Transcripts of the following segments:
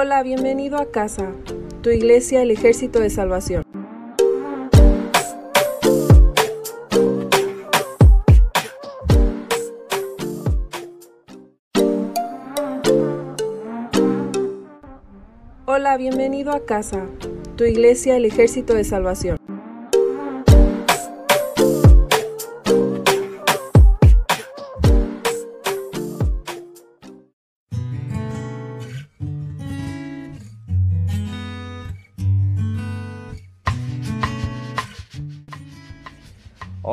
Hola, bienvenido a casa, tu iglesia, el ejército de salvación. Hola, bienvenido a casa, tu iglesia, el ejército de salvación.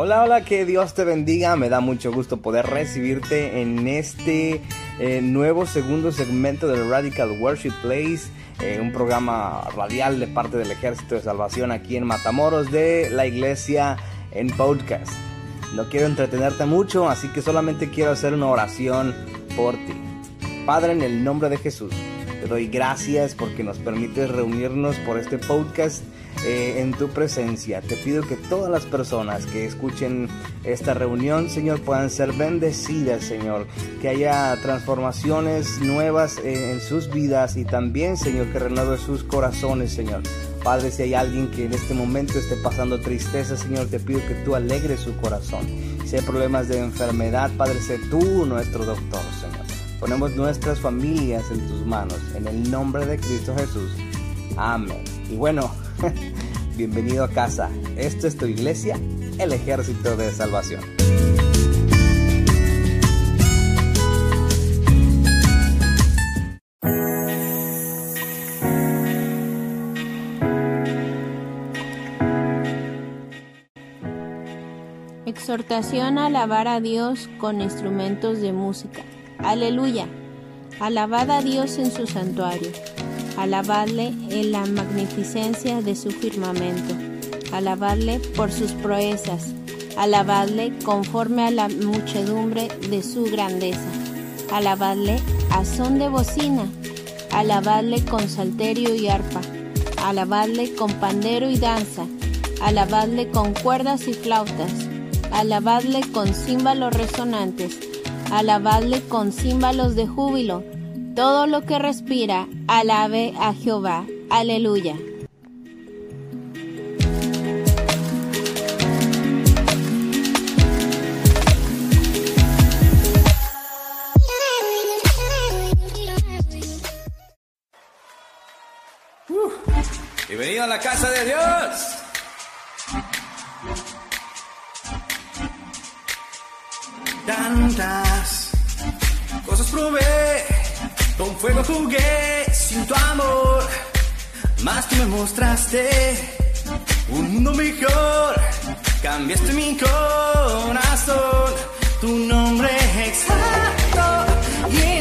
Hola, hola, que Dios te bendiga. Me da mucho gusto poder recibirte en este eh, nuevo segundo segmento del Radical Worship Place, eh, un programa radial de parte del Ejército de Salvación aquí en Matamoros de la Iglesia en podcast. No quiero entretenerte mucho, así que solamente quiero hacer una oración por ti. Padre, en el nombre de Jesús, te doy gracias porque nos permites reunirnos por este podcast eh, en tu presencia. Te pido que todas las personas que escuchen esta reunión, Señor, puedan ser bendecidas, Señor. Que haya transformaciones nuevas en, sus vidas y también, Señor, que renueve sus corazones, Señor. Padre, si hay alguien que en este momento esté pasando tristeza, Señor, te pido que tú alegres su corazón. Si hay problemas de enfermedad, Padre, sé tú nuestro doctor, Señor. Ponemos nuestras familias en tus manos, en el nombre de Cristo Jesús. Amén. Y bueno, bienvenido a casa. Esto es tu iglesia, el ejército de salvación. Exhortación a alabar a Dios con instrumentos de música. Aleluya. Alabad a Dios en su santuario alabadle en la magnificencia de su firmamento, alabadle por sus proezas, alabadle conforme a la muchedumbre de su grandeza, alabadle a son de bocina, alabadle con salterio y arpa, alabadle con pandero y danza, alabadle con cuerdas y flautas, alabadle con címbalos resonantes, alabadle con címbalos de júbilo, todo lo que respira, alabe a Jehová. Aleluya. bienvenido a la casa de Dios. Tantas cosas probé con fuego jugué sin tu amor, más que me mostraste un mundo mejor. Cambiaste mi corazón, tu nombre exacto y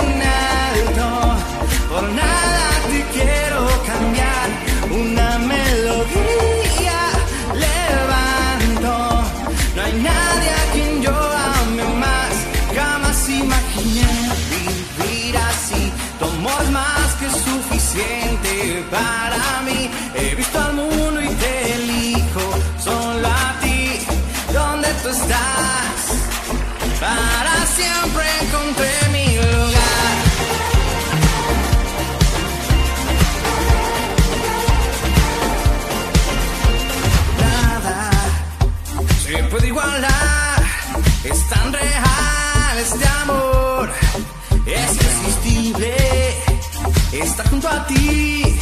ti.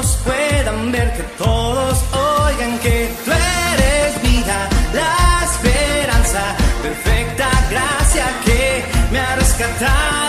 todos puedan ver, que todos oigan que tú eres vida, la esperanza perfecta, gracia que me ha rescatado.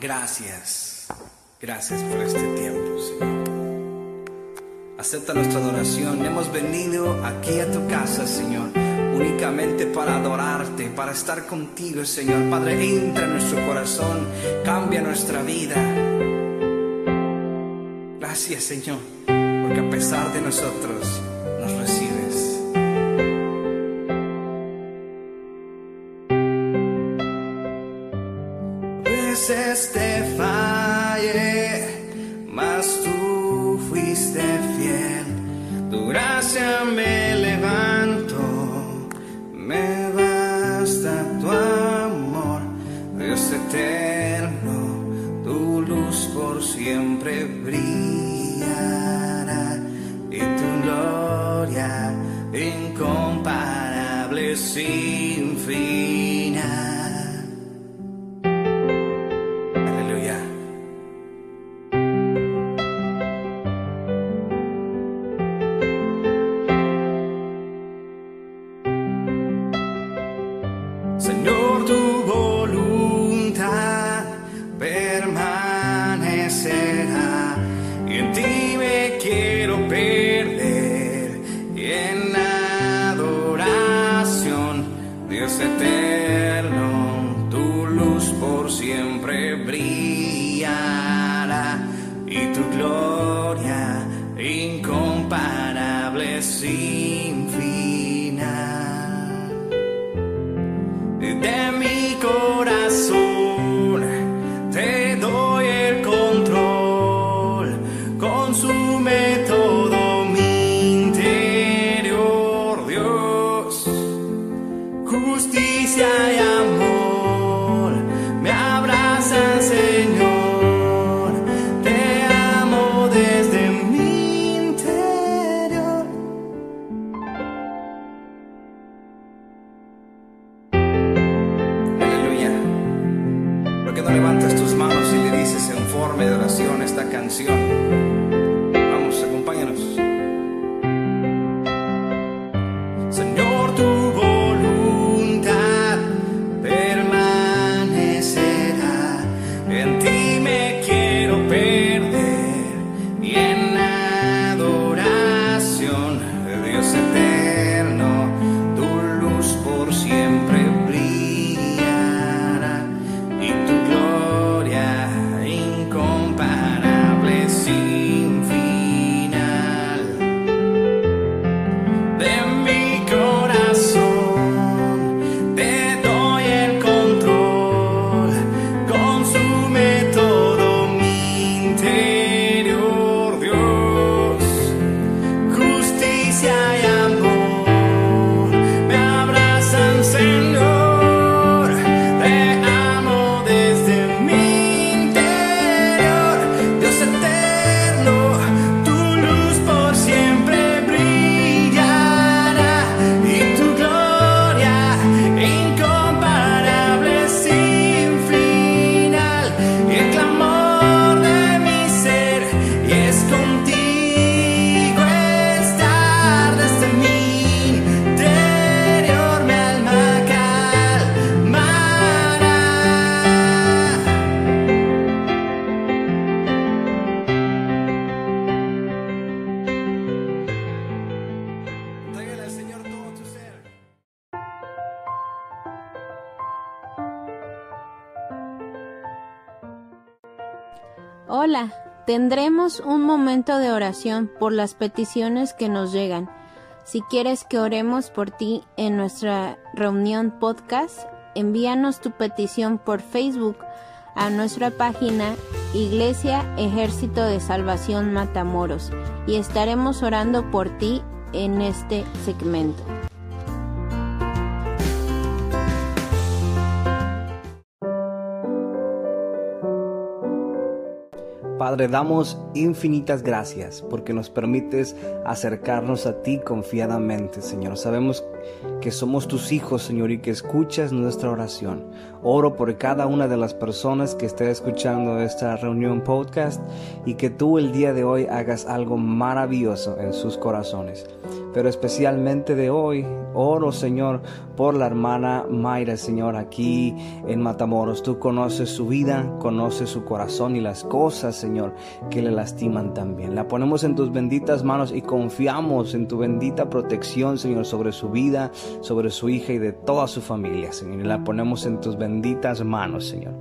Gracias. Gracias por este tiempo, Señor. Acepta nuestra adoración. Hemos venido aquí a tu casa, Señor, únicamente para adorarte, para estar contigo, Señor. Padre, entra en nuestro corazón, cambia nuestra vida. Gracias, Señor, porque a pesar de nosotros, see. Incomparable sin final. Tendremos un momento de oración por las peticiones que nos llegan. Si quieres que oremos por ti en nuestra reunión podcast, envíanos tu petición por Facebook a nuestra página Iglesia Ejército de Salvación Matamoros y estaremos orando por ti en este segmento. Padre, damos infinitas gracias porque nos permites acercarnos a ti confiadamente, Señor. Sabemos que somos tus hijos, Señor, y que escuchas nuestra oración. Oro por cada una de las personas que esté escuchando esta reunión podcast y que tú el día de hoy hagas algo maravilloso en sus corazones. Pero especialmente de hoy, oro, Señor, por la hermana Mayra, Señor, aquí en Matamoros. Tú conoces su vida, conoces su corazón y las cosas, Señor, que le lastiman también. La ponemos en tus benditas manos y confiamos en tu bendita protección, Señor, sobre su vida, sobre su hija y de toda su familia, Señor. Y la ponemos en tus benditas manos, Señor.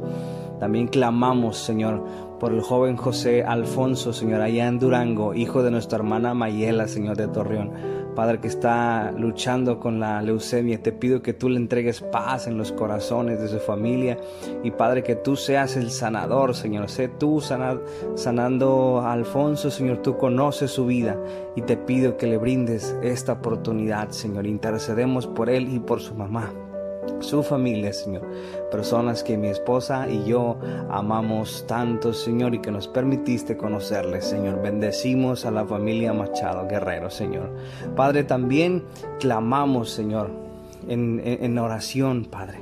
También clamamos, Señor, por el joven José Alfonso, Señor, allá en Durango, hijo de nuestra hermana Mayela, Señor de Torreón. Padre que está luchando con la leucemia, te pido que tú le entregues paz en los corazones de su familia y Padre que tú seas el sanador, Señor. Sé tú sana- sanando a Alfonso, Señor. Tú conoces su vida y te pido que le brindes esta oportunidad, Señor. Intercedemos por él y por su mamá su familia, Señor. Personas que mi esposa y yo amamos tanto, Señor, y que nos permitiste conocerles, Señor. Bendecimos a la familia Machado Guerrero, Señor. Padre, también clamamos, Señor, en, en- oración, Padre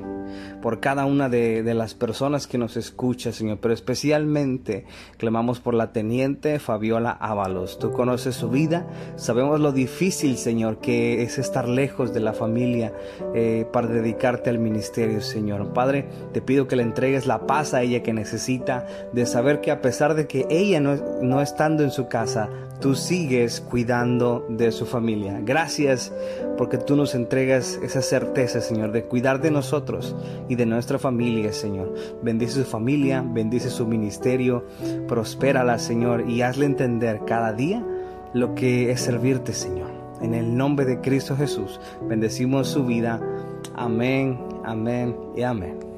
por cada una de, de las personas que nos escucha, Señor, pero especialmente clamamos por la teniente Fabiola Ábalos. Tú conoces su vida, sabemos lo difícil, Señor, que es estar lejos de la familia eh, para dedicarte al ministerio, Señor. Padre, te pido que le entregues la paz a ella que necesita, de saber que a pesar de que ella no, no estando en su casa, tú sigues cuidando de su familia. Gracias porque tú nos entregas esa certeza, Señor, de cuidar de nosotros y de nuestra familia, Señor. Bendice su familia, bendice su ministerio, prospérala, Señor, y hazle entender cada día lo que es servirte, Señor. En el nombre de Cristo Jesús, bendecimos su vida. Amén, amén y amén.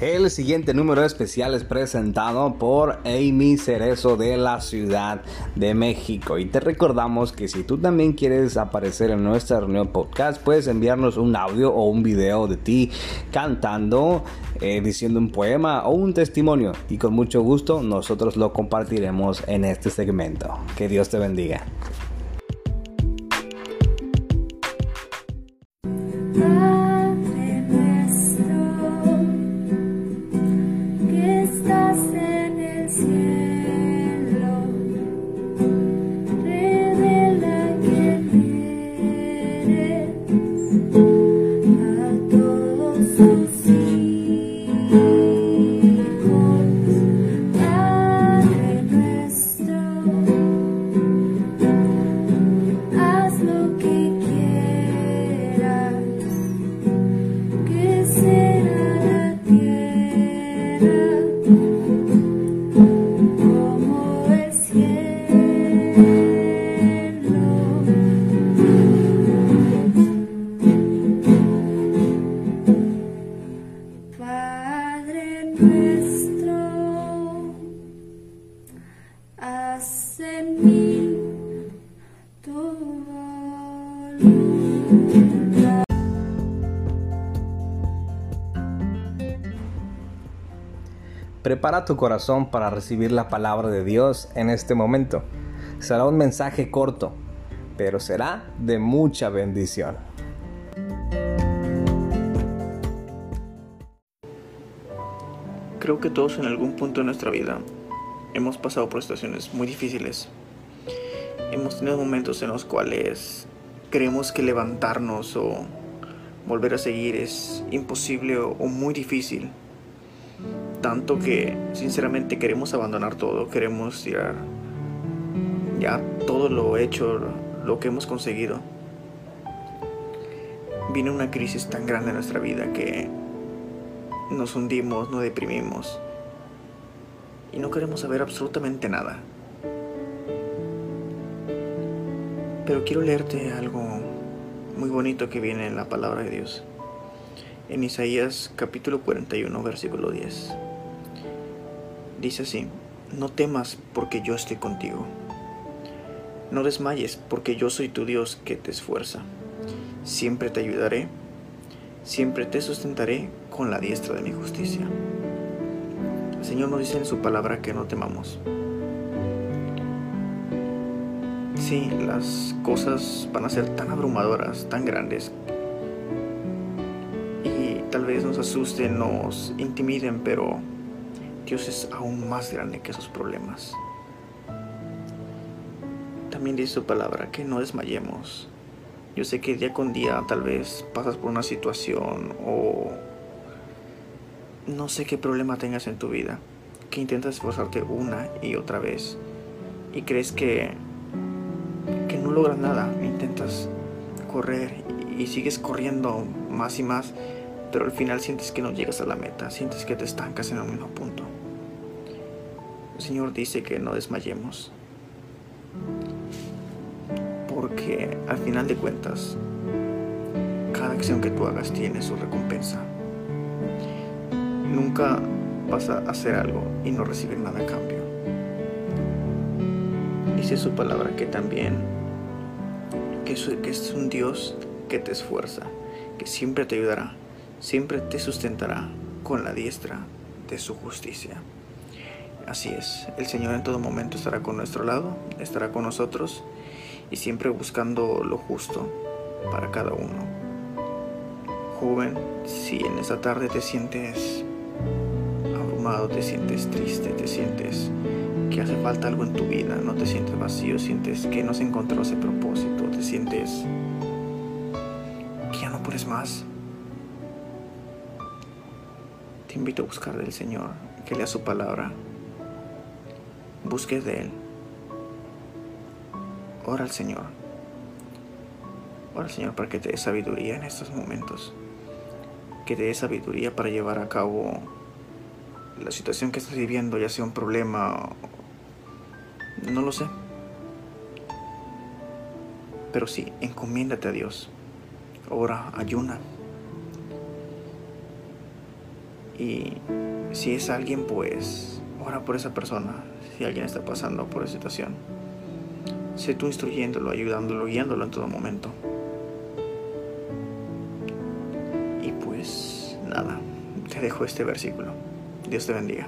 El siguiente número especial es presentado por Amy Cerezo de la Ciudad de México. Y te recordamos que si tú también quieres aparecer en nuestra reunión podcast, puedes enviarnos un audio o un video de ti cantando, eh, diciendo un poema o un testimonio. Y con mucho gusto nosotros lo compartiremos en este segmento. Que Dios te bendiga. Prepara tu corazón para recibir la palabra de Dios en este momento. Será un mensaje corto, pero será de mucha bendición. Creo que todos en algún punto de nuestra vida hemos pasado por situaciones muy difíciles. Hemos tenido momentos en los cuales creemos que levantarnos o volver a seguir es imposible o, muy difícil. Tanto que sinceramente queremos abandonar todo, queremos tirar ya todo lo hecho, lo que hemos conseguido. Viene una crisis tan grande en nuestra vida que nos hundimos, nos deprimimos y no queremos saber absolutamente nada. Pero quiero leerte algo muy bonito que viene en la palabra de Dios. En Isaías capítulo 41, versículo 10. Dice así, no temas porque yo estoy contigo. No desmayes porque yo soy tu Dios que te esfuerza. Siempre te ayudaré, siempre te sustentaré con la diestra de mi justicia. El Señor nos dice en su palabra que no temamos. Sí, las cosas van a ser tan abrumadoras, tan grandes, y tal vez nos asusten, nos intimiden, pero Dios es aún más grande que esos problemas. También dice su palabra que no desmayemos. Yo sé que día con día tal vez pasas por una situación o no sé qué problema tengas en tu vida, que intentas esforzarte una y otra vez y crees que, que no logras nada, intentas correr y sigues corriendo más y más, pero al final sientes que no llegas a la meta, sientes que te estancas en el mismo punto. El Señor dice que no desmayemos, porque al final de cuentas, cada acción que tú hagas tiene su recompensa. Nunca vas a hacer algo y no recibir nada a cambio. Dice su palabra que también que es, un Dios que te esfuerza, que siempre te ayudará, siempre te sustentará con la diestra de su justicia. Así es, el Señor en todo momento estará con nuestro lado, estará con nosotros y siempre buscando lo justo para cada uno. Joven, si en esta tarde te sientes abrumado, te sientes triste, te sientes que hace falta algo en tu vida, no te sientes vacío, sientes que no se encontró ese propósito, te sientes que ya no puedes más. Te invito a buscar del Señor, que lea su palabra, busques de Él, ora al Señor, ora al Señor para que te dé sabiduría en estos momentos, que te dé sabiduría para llevar a cabo la situación que estás viviendo, ya sea un problema, no lo sé. Pero sí, encomiéndate a Dios. Ora, ayuna. Y si es alguien, pues ora por esa persona. Si alguien está pasando por esa situación, sé tú instruyéndolo, ayudándolo, guiándolo en todo momento. Y pues nada, te dejo este versículo. Dios te bendiga.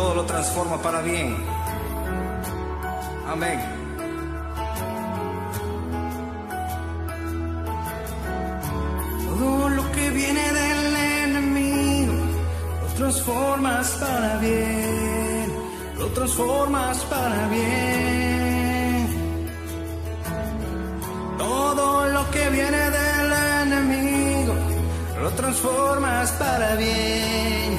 Todo lo transforma para bien. Amén. Todo lo que viene del enemigo lo transformas para bien. Lo transformas para bien. Todo lo que viene del enemigo lo transformas para bien,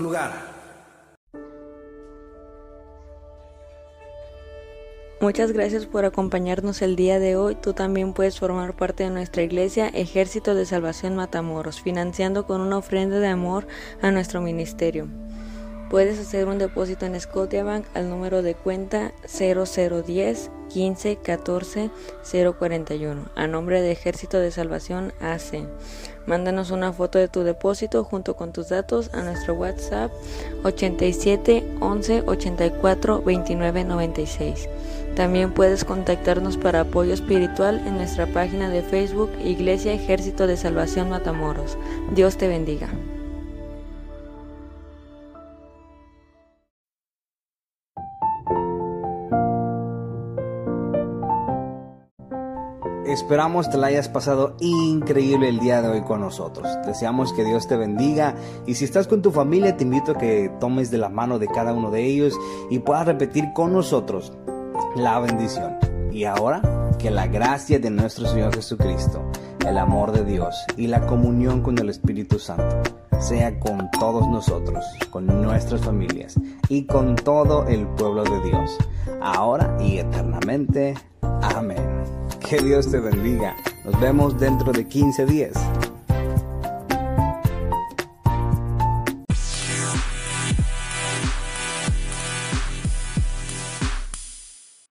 lugar. Muchas gracias por acompañarnos el día de hoy. Tú también puedes formar parte de nuestra iglesia Ejército de Salvación Matamoros, financiando con una ofrenda de amor a nuestro ministerio. Puedes hacer un depósito en Scotiabank al número de cuenta 0010 15 14 041 a nombre de Ejército de Salvación AC. Mándanos una foto de tu depósito junto con tus datos a nuestro WhatsApp 87 11 84 29 96. También puedes contactarnos para apoyo espiritual en nuestra página de Facebook Iglesia Ejército de Salvación Matamoros. Dios te bendiga. Esperamos te la hayas pasado increíble el día de hoy con nosotros. Deseamos que Dios te bendiga y si estás con tu familia te invito a que tomes de la mano de cada uno de ellos y puedas repetir con nosotros la bendición. Y ahora que la gracia de nuestro Señor Jesucristo, el amor de Dios y la comunión con el Espíritu Santo sea con todos nosotros, con nuestras familias y con todo el pueblo de Dios, ahora y eternamente. Amén. Que Dios te bendiga. Nos vemos dentro de 15 días.